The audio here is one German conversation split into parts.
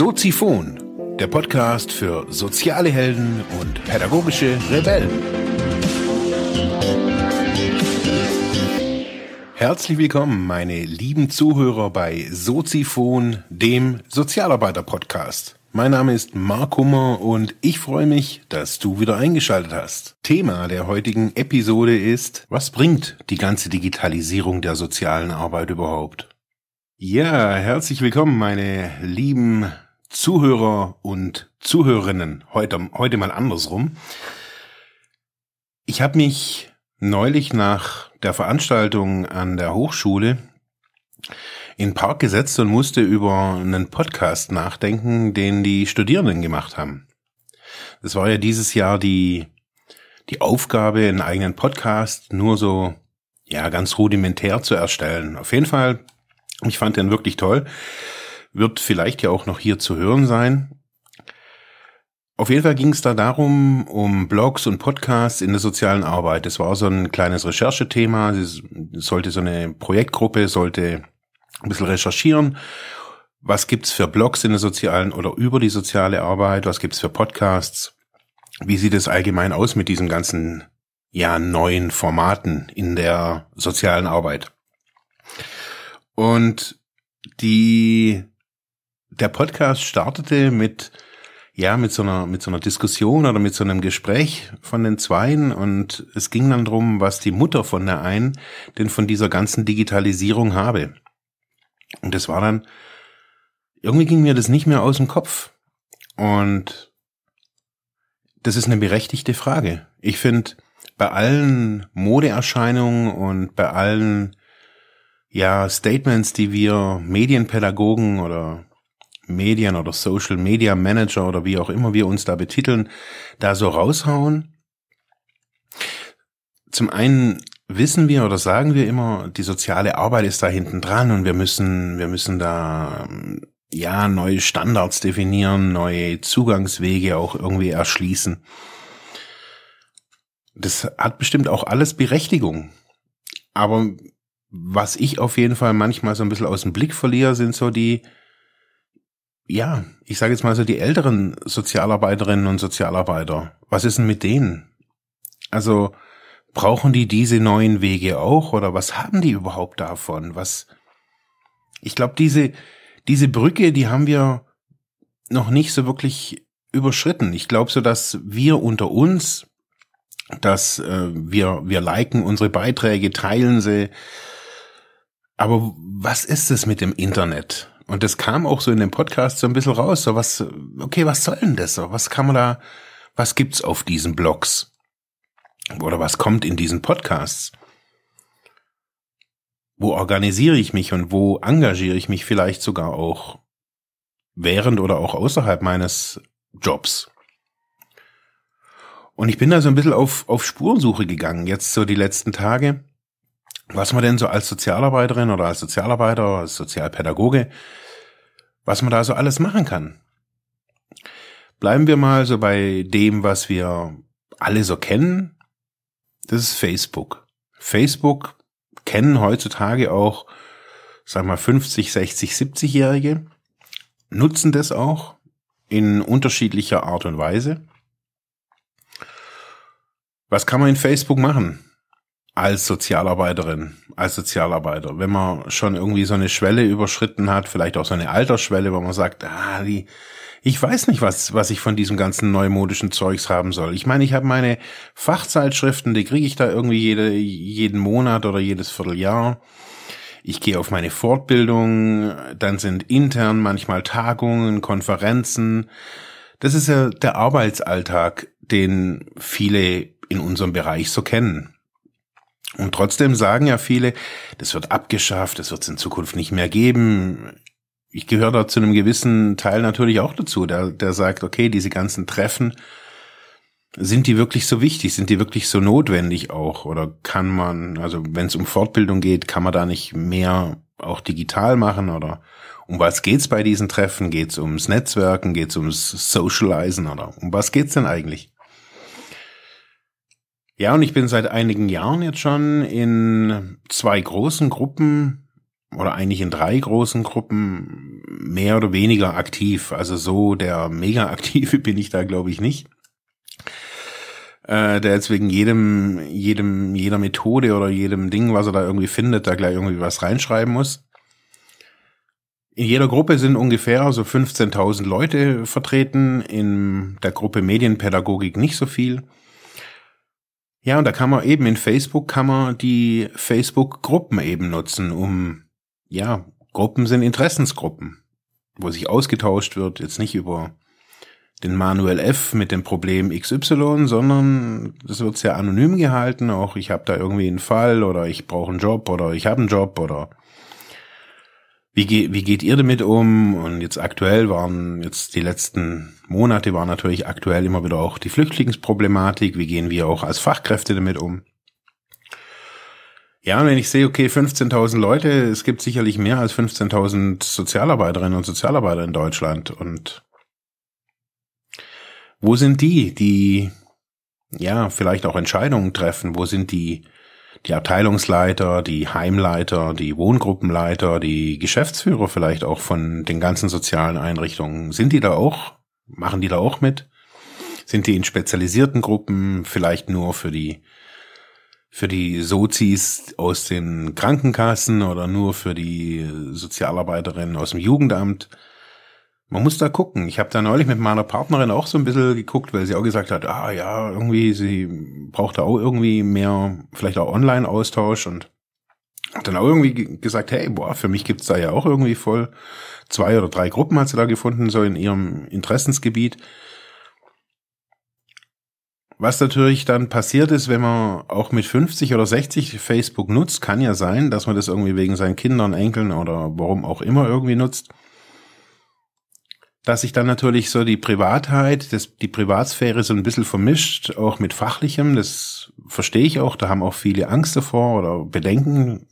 Soziphon, der Podcast für soziale Helden und pädagogische Rebellen. Herzlich willkommen, meine lieben Zuhörer bei Soziphon, dem Sozialarbeiter-Podcast. Mein Name ist Mark Hummer und ich freue mich, dass du wieder eingeschaltet hast. Thema der heutigen Episode ist, was bringt die ganze Digitalisierung der sozialen Arbeit überhaupt? Ja, herzlich willkommen, meine lieben Zuhörer und Zuhörerinnen. Heute, heute mal andersrum. Ich habe mich neulich nach der Veranstaltung an der Hochschule in Park gesetzt und musste über einen Podcast nachdenken, den die Studierenden gemacht haben. Es war ja dieses Jahr die, die Aufgabe, einen eigenen Podcast nur so, ja, ganz rudimentär zu erstellen. Auf jeden Fall ich fand den wirklich toll. Wird vielleicht ja auch noch hier zu hören sein. Auf jeden Fall ging es da darum, um Blogs und Podcasts in der sozialen Arbeit. Das war so ein kleines Recherchethema. Es sollte so eine Projektgruppe, sollte ein bisschen recherchieren. Was gibt's für Blogs in der sozialen oder über die soziale Arbeit? Was gibt's für Podcasts? Wie sieht es allgemein aus mit diesen ganzen, ja, neuen Formaten in der sozialen Arbeit? Und die, der Podcast startete mit, ja, mit so einer, mit so einer Diskussion oder mit so einem Gespräch von den Zweien und es ging dann drum, was die Mutter von der einen denn von dieser ganzen Digitalisierung habe. Und das war dann, irgendwie ging mir das nicht mehr aus dem Kopf. Und das ist eine berechtigte Frage. Ich finde, bei allen Modeerscheinungen und bei allen ja, Statements, die wir Medienpädagogen oder Medien oder Social Media Manager oder wie auch immer wir uns da betiteln, da so raushauen. Zum einen wissen wir oder sagen wir immer, die soziale Arbeit ist da hinten dran und wir müssen, wir müssen da, ja, neue Standards definieren, neue Zugangswege auch irgendwie erschließen. Das hat bestimmt auch alles Berechtigung. Aber was ich auf jeden Fall manchmal so ein bisschen aus dem Blick verliere, sind so die, ja, ich sage jetzt mal so die älteren Sozialarbeiterinnen und Sozialarbeiter. Was ist denn mit denen? Also brauchen die diese neuen Wege auch oder was haben die überhaupt davon? Was ich glaube, diese diese Brücke, die haben wir noch nicht so wirklich überschritten. Ich glaube so, dass wir unter uns, dass äh, wir wir liken unsere Beiträge, teilen sie, aber was ist es mit dem Internet? Und das kam auch so in dem Podcast so ein bisschen raus. So was, okay, was soll denn das so? Was kann man da, was gibt's auf diesen Blogs? Oder was kommt in diesen Podcasts? Wo organisiere ich mich und wo engagiere ich mich vielleicht sogar auch während oder auch außerhalb meines Jobs? Und ich bin da so ein bisschen auf, auf Spurensuche gegangen, jetzt so die letzten Tage was man denn so als Sozialarbeiterin oder als Sozialarbeiter, als Sozialpädagoge, was man da so alles machen kann. Bleiben wir mal so bei dem, was wir alle so kennen. Das ist Facebook. Facebook kennen heutzutage auch, sag mal, 50, 60, 70-Jährige, nutzen das auch in unterschiedlicher Art und Weise. Was kann man in Facebook machen? Als Sozialarbeiterin, als Sozialarbeiter, wenn man schon irgendwie so eine Schwelle überschritten hat, vielleicht auch so eine Altersschwelle, wo man sagt, ah, die, ich weiß nicht, was, was ich von diesem ganzen neumodischen Zeugs haben soll. Ich meine, ich habe meine Fachzeitschriften, die kriege ich da irgendwie jede, jeden Monat oder jedes Vierteljahr. Ich gehe auf meine Fortbildung, dann sind intern manchmal Tagungen, Konferenzen. Das ist ja der Arbeitsalltag, den viele in unserem Bereich so kennen. Und trotzdem sagen ja viele, das wird abgeschafft, das wird es in Zukunft nicht mehr geben. Ich gehöre da zu einem gewissen Teil natürlich auch dazu, der, der sagt, okay, diese ganzen Treffen, sind die wirklich so wichtig? Sind die wirklich so notwendig auch? Oder kann man, also wenn es um Fortbildung geht, kann man da nicht mehr auch digital machen? Oder um was geht's bei diesen Treffen? Geht's ums Netzwerken? Geht's ums Socializen? Oder um was geht's denn eigentlich? Ja, und ich bin seit einigen Jahren jetzt schon in zwei großen Gruppen oder eigentlich in drei großen Gruppen mehr oder weniger aktiv. Also so der mega aktive bin ich da, glaube ich, nicht. Äh, der jetzt wegen jedem, jedem, jeder Methode oder jedem Ding, was er da irgendwie findet, da gleich irgendwie was reinschreiben muss. In jeder Gruppe sind ungefähr so 15.000 Leute vertreten, in der Gruppe Medienpädagogik nicht so viel. Ja, und da kann man eben in Facebook kann man die Facebook-Gruppen eben nutzen, um, ja, Gruppen sind Interessensgruppen, wo sich ausgetauscht wird, jetzt nicht über den Manuel F. mit dem Problem XY, sondern das wird sehr anonym gehalten, auch ich habe da irgendwie einen Fall oder ich brauche einen Job oder ich habe einen Job oder wie, ge wie geht ihr damit um? Und jetzt aktuell waren jetzt die letzten Monate waren natürlich aktuell immer wieder auch die Flüchtlingsproblematik. Wie gehen wir auch als Fachkräfte damit um? Ja, und wenn ich sehe, okay, 15.000 Leute, es gibt sicherlich mehr als 15.000 Sozialarbeiterinnen und Sozialarbeiter in Deutschland. Und wo sind die, die ja vielleicht auch Entscheidungen treffen? Wo sind die die Abteilungsleiter, die Heimleiter, die Wohngruppenleiter, die Geschäftsführer vielleicht auch von den ganzen sozialen Einrichtungen. Sind die da auch? Machen die da auch mit? Sind die in spezialisierten Gruppen vielleicht nur für die für die Sozis aus den Krankenkassen oder nur für die Sozialarbeiterinnen aus dem Jugendamt? Man muss da gucken. Ich habe da neulich mit meiner Partnerin auch so ein bisschen geguckt, weil sie auch gesagt hat, ah ja, irgendwie, sie braucht da auch irgendwie mehr, vielleicht auch Online-Austausch und hat dann auch irgendwie gesagt, hey, boah, für mich gibt's da ja auch irgendwie voll zwei oder drei Gruppen hat sie da gefunden, so in ihrem Interessensgebiet. Was natürlich dann passiert ist, wenn man auch mit 50 oder 60 Facebook nutzt, kann ja sein, dass man das irgendwie wegen seinen Kindern, Enkeln oder warum auch immer irgendwie nutzt dass sich dann natürlich so die Privatheit, das, die Privatsphäre so ein bisschen vermischt, auch mit Fachlichem. Das verstehe ich auch. Da haben auch viele Angst davor oder Bedenken.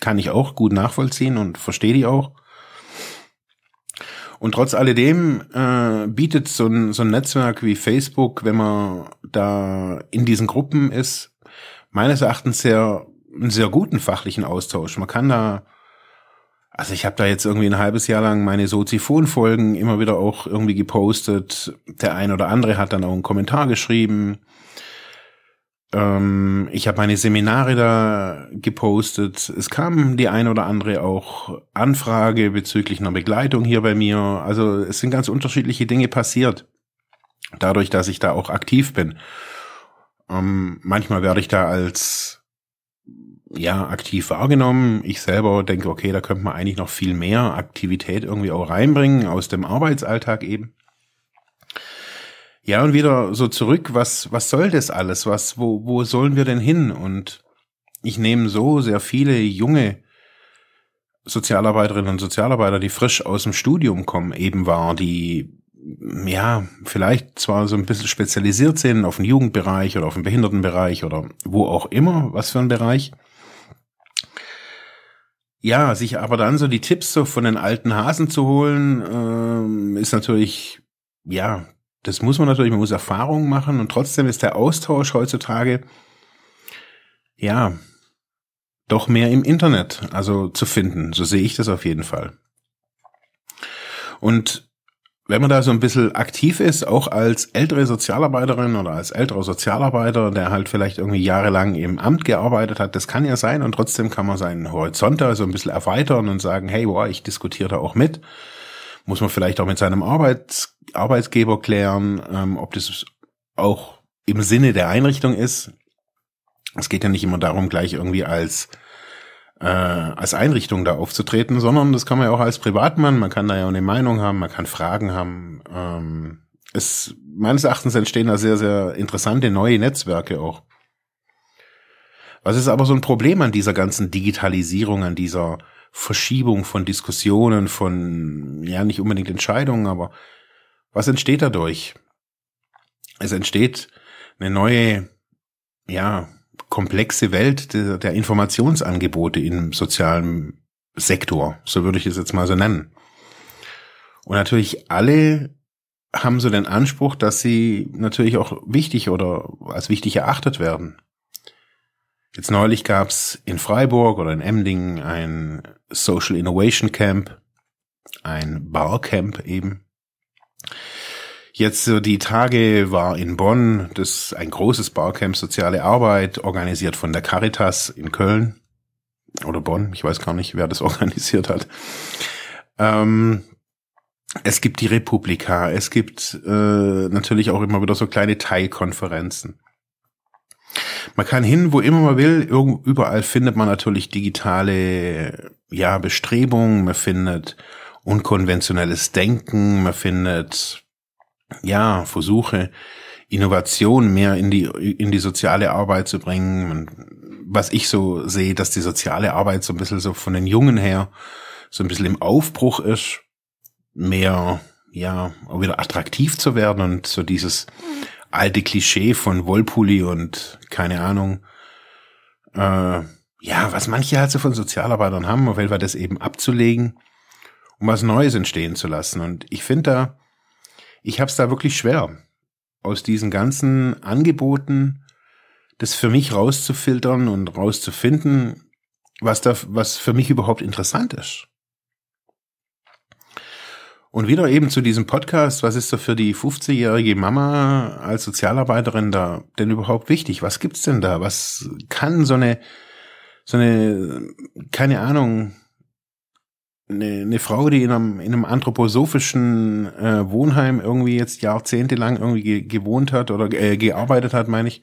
Kann ich auch gut nachvollziehen und verstehe die auch. Und trotz alledem äh, bietet so ein, so ein Netzwerk wie Facebook, wenn man da in diesen Gruppen ist, meines Erachtens sehr einen sehr guten fachlichen Austausch. Man kann da also ich habe da jetzt irgendwie ein halbes Jahr lang meine Soziphon-Folgen immer wieder auch irgendwie gepostet. Der ein oder andere hat dann auch einen Kommentar geschrieben. Ähm, ich habe meine Seminare da gepostet. Es kam die ein oder andere auch Anfrage bezüglich einer Begleitung hier bei mir. Also es sind ganz unterschiedliche Dinge passiert. Dadurch, dass ich da auch aktiv bin. Ähm, manchmal werde ich da als ja, aktiv wahrgenommen. Ich selber denke, okay, da könnte man eigentlich noch viel mehr Aktivität irgendwie auch reinbringen aus dem Arbeitsalltag eben. Ja, und wieder so zurück, was, was soll das alles? Was, wo, wo sollen wir denn hin? Und ich nehme so sehr viele junge Sozialarbeiterinnen und Sozialarbeiter, die frisch aus dem Studium kommen, eben wahr, die ja, vielleicht zwar so ein bisschen spezialisiert sind auf den Jugendbereich oder auf den Behindertenbereich oder wo auch immer, was für ein Bereich ja, sich aber dann so die Tipps so von den alten Hasen zu holen, ähm, ist natürlich, ja, das muss man natürlich, man muss Erfahrungen machen und trotzdem ist der Austausch heutzutage, ja, doch mehr im Internet, also zu finden. So sehe ich das auf jeden Fall. Und wenn man da so ein bisschen aktiv ist, auch als ältere Sozialarbeiterin oder als älterer Sozialarbeiter, der halt vielleicht irgendwie jahrelang im Amt gearbeitet hat, das kann ja sein und trotzdem kann man seinen Horizont da so ein bisschen erweitern und sagen, hey, boah, ich diskutiere da auch mit. Muss man vielleicht auch mit seinem Arbeits Arbeitsgeber klären, ähm, ob das auch im Sinne der Einrichtung ist. Es geht ja nicht immer darum, gleich irgendwie als äh, als Einrichtung da aufzutreten, sondern das kann man ja auch als Privatmann, man kann da ja auch eine Meinung haben, man kann Fragen haben. Ähm, es, meines Erachtens entstehen da sehr, sehr interessante neue Netzwerke auch. Was ist aber so ein Problem an dieser ganzen Digitalisierung, an dieser Verschiebung von Diskussionen, von, ja, nicht unbedingt Entscheidungen, aber was entsteht dadurch? Es entsteht eine neue, ja, komplexe Welt der, der Informationsangebote im sozialen Sektor, so würde ich es jetzt mal so nennen. Und natürlich alle haben so den Anspruch, dass sie natürlich auch wichtig oder als wichtig erachtet werden. Jetzt neulich gab's in Freiburg oder in Emding ein Social Innovation Camp, ein Barcamp eben. Jetzt so die Tage war in Bonn das ein großes Barcamp Soziale Arbeit, organisiert von der Caritas in Köln oder Bonn, ich weiß gar nicht, wer das organisiert hat. Ähm, es gibt die Republika, es gibt äh, natürlich auch immer wieder so kleine Teilkonferenzen. Man kann hin, wo immer man will. Irgend, überall findet man natürlich digitale ja, Bestrebungen, man findet unkonventionelles Denken, man findet ja Versuche, Innovation mehr in die in die soziale Arbeit zu bringen. Man, was ich so sehe, dass die soziale Arbeit so ein bisschen so von den Jungen her so ein bisschen im Aufbruch ist, mehr ja auch wieder attraktiv zu werden und so dieses alte Klischee von Wollpulli und keine Ahnung, äh, ja, was manche halt so von Sozialarbeitern haben, auf jeden Fall das eben abzulegen, um was Neues entstehen zu lassen. Und ich finde da, ich habe es da wirklich schwer, aus diesen ganzen Angeboten das für mich rauszufiltern und rauszufinden, was da, was für mich überhaupt interessant ist. Und wieder eben zu diesem Podcast, was ist da für die 50-jährige Mama als Sozialarbeiterin da denn überhaupt wichtig? Was gibt's denn da? Was kann so eine, so eine, keine Ahnung, eine, eine Frau, die in einem, in einem anthroposophischen äh, Wohnheim irgendwie jetzt jahrzehntelang irgendwie ge gewohnt hat oder äh, gearbeitet hat, meine ich,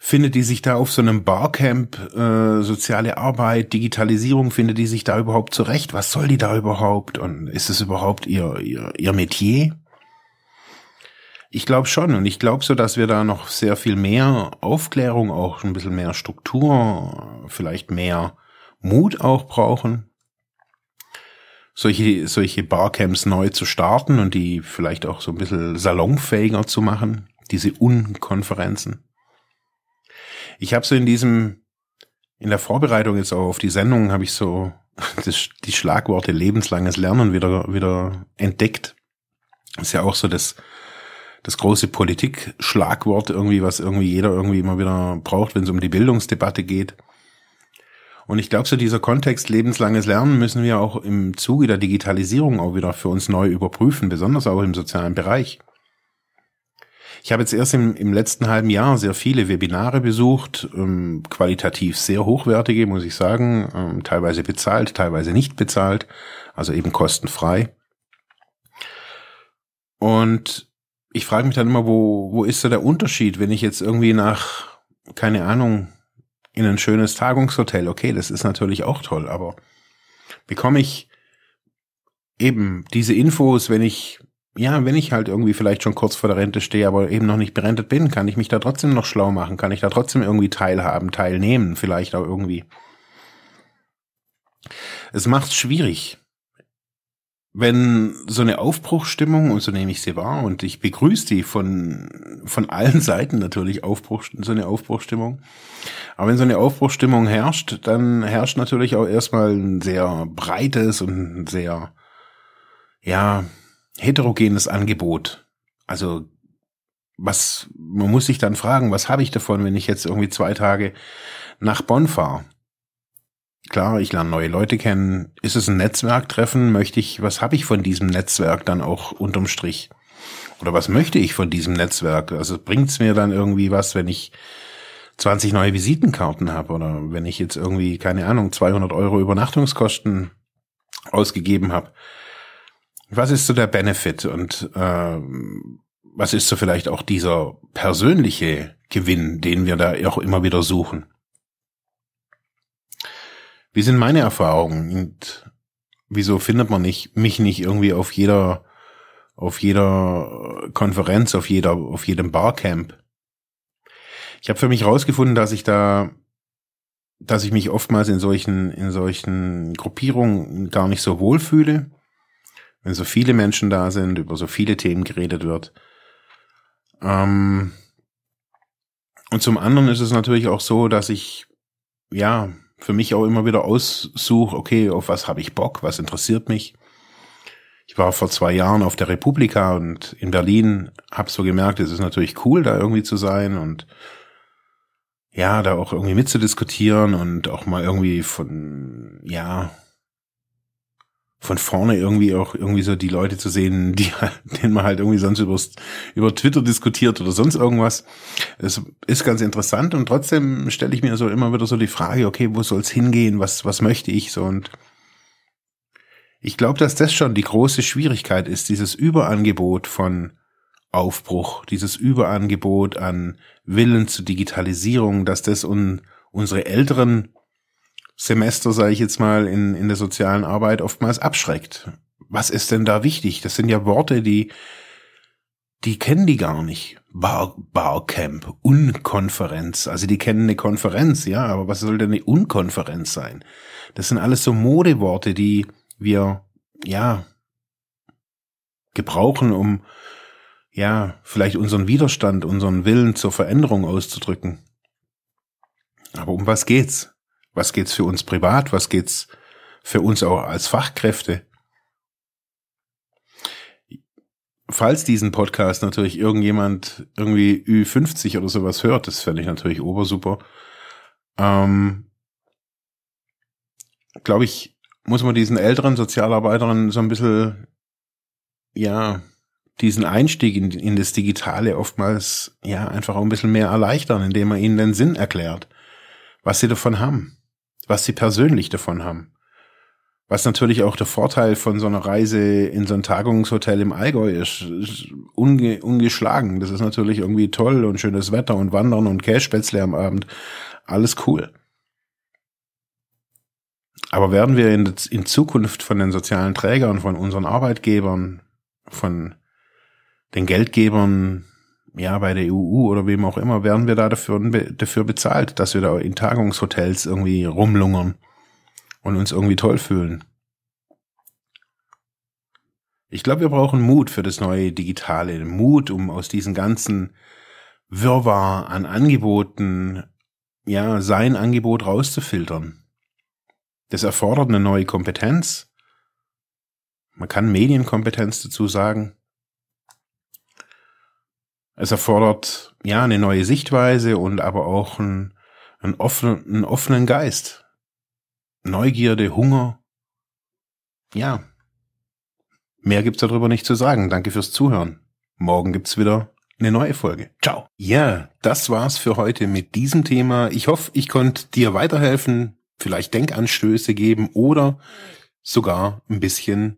Findet die sich da auf so einem Barcamp, äh, soziale Arbeit, Digitalisierung, findet die sich da überhaupt zurecht? Was soll die da überhaupt? Und ist es überhaupt ihr, ihr, ihr Metier? Ich glaube schon und ich glaube so, dass wir da noch sehr viel mehr Aufklärung, auch ein bisschen mehr Struktur, vielleicht mehr Mut auch brauchen, solche, solche Barcamps neu zu starten und die vielleicht auch so ein bisschen salonfähiger zu machen, diese Unkonferenzen. Ich habe so in diesem, in der Vorbereitung jetzt auch auf die Sendung, habe ich so das, die Schlagworte lebenslanges Lernen wieder, wieder entdeckt. ist ja auch so das, das große Politik-Schlagwort irgendwie, was irgendwie jeder irgendwie immer wieder braucht, wenn es um die Bildungsdebatte geht. Und ich glaube, so dieser Kontext lebenslanges Lernen müssen wir auch im Zuge der Digitalisierung auch wieder für uns neu überprüfen, besonders auch im sozialen Bereich. Ich habe jetzt erst im, im letzten halben Jahr sehr viele Webinare besucht, ähm, qualitativ sehr hochwertige, muss ich sagen, ähm, teilweise bezahlt, teilweise nicht bezahlt, also eben kostenfrei. Und ich frage mich dann immer, wo, wo ist da der Unterschied, wenn ich jetzt irgendwie nach, keine Ahnung, in ein schönes Tagungshotel, okay, das ist natürlich auch toll, aber bekomme ich eben diese Infos, wenn ich ja, wenn ich halt irgendwie vielleicht schon kurz vor der Rente stehe, aber eben noch nicht berentet bin, kann ich mich da trotzdem noch schlau machen, kann ich da trotzdem irgendwie teilhaben, teilnehmen, vielleicht auch irgendwie. Es macht schwierig. Wenn so eine Aufbruchstimmung, und so nehme ich sie wahr, und ich begrüße die von, von allen Seiten natürlich Aufbruch, so eine Aufbruchstimmung. Aber wenn so eine Aufbruchstimmung herrscht, dann herrscht natürlich auch erstmal ein sehr breites und ein sehr, ja, heterogenes Angebot. Also was, man muss sich dann fragen, was habe ich davon, wenn ich jetzt irgendwie zwei Tage nach Bonn fahre? Klar, ich lerne neue Leute kennen. Ist es ein Netzwerktreffen? Möchte ich, was habe ich von diesem Netzwerk dann auch unterm Strich? Oder was möchte ich von diesem Netzwerk? Also bringt's mir dann irgendwie was, wenn ich 20 neue Visitenkarten habe oder wenn ich jetzt irgendwie, keine Ahnung, 200 Euro Übernachtungskosten ausgegeben habe? Was ist so der Benefit und äh, was ist so vielleicht auch dieser persönliche Gewinn, den wir da auch immer wieder suchen? Wie sind meine Erfahrungen und wieso findet man nicht, mich nicht irgendwie auf jeder, auf jeder Konferenz, auf jeder, auf jedem Barcamp? Ich habe für mich herausgefunden, dass ich da, dass ich mich oftmals in solchen, in solchen Gruppierungen gar nicht so wohlfühle wenn so viele Menschen da sind, über so viele Themen geredet wird. Ähm und zum anderen ist es natürlich auch so, dass ich, ja, für mich auch immer wieder aussuche, okay, auf was habe ich Bock, was interessiert mich. Ich war vor zwei Jahren auf der Republika und in Berlin habe so gemerkt, es ist natürlich cool, da irgendwie zu sein und ja, da auch irgendwie mitzudiskutieren und auch mal irgendwie von, ja, von vorne irgendwie auch irgendwie so die Leute zu sehen, die denen man halt irgendwie sonst übers, über Twitter diskutiert oder sonst irgendwas. Es ist ganz interessant und trotzdem stelle ich mir so immer wieder so die Frage, okay, wo soll es hingehen? Was, was möchte ich so? Und ich glaube, dass das schon die große Schwierigkeit ist, dieses Überangebot von Aufbruch, dieses Überangebot an Willen zur Digitalisierung, dass das un, unsere älteren Semester, sage ich jetzt mal, in, in der sozialen Arbeit oftmals abschreckt. Was ist denn da wichtig? Das sind ja Worte, die, die kennen die gar nicht. Bar, Barcamp, Unkonferenz. Also die kennen eine Konferenz, ja, aber was soll denn eine Unkonferenz sein? Das sind alles so Modeworte, die wir, ja, gebrauchen, um, ja, vielleicht unseren Widerstand, unseren Willen zur Veränderung auszudrücken. Aber um was geht's? Was geht's für uns privat? Was geht's für uns auch als Fachkräfte? Falls diesen Podcast natürlich irgendjemand irgendwie Ü50 oder sowas hört, das fände ich natürlich obersuper. Ähm, Glaube ich, muss man diesen älteren Sozialarbeitern so ein bisschen, ja, diesen Einstieg in, in das Digitale oftmals, ja, einfach auch ein bisschen mehr erleichtern, indem man ihnen den Sinn erklärt, was sie davon haben was sie persönlich davon haben. Was natürlich auch der Vorteil von so einer Reise in so ein Tagungshotel im Allgäu ist, ist unge ungeschlagen. Das ist natürlich irgendwie toll und schönes Wetter und Wandern und Kässpätzle am Abend. Alles cool. Aber werden wir in, in Zukunft von den sozialen Trägern, von unseren Arbeitgebern, von den Geldgebern ja, bei der EU oder wem auch immer, werden wir da dafür, dafür bezahlt, dass wir da in Tagungshotels irgendwie rumlungern und uns irgendwie toll fühlen. Ich glaube, wir brauchen Mut für das neue Digitale, Mut, um aus diesen ganzen Wirrwarr an Angeboten, ja, sein Angebot rauszufiltern. Das erfordert eine neue Kompetenz. Man kann Medienkompetenz dazu sagen. Es erfordert ja eine neue Sichtweise und aber auch einen, einen, offenen, einen offenen Geist. Neugierde, Hunger. Ja. Mehr gibt's darüber nicht zu sagen. Danke fürs Zuhören. Morgen gibt's wieder eine neue Folge. Ciao. Ja, das war's für heute mit diesem Thema. Ich hoffe, ich konnte dir weiterhelfen, vielleicht Denkanstöße geben oder sogar ein bisschen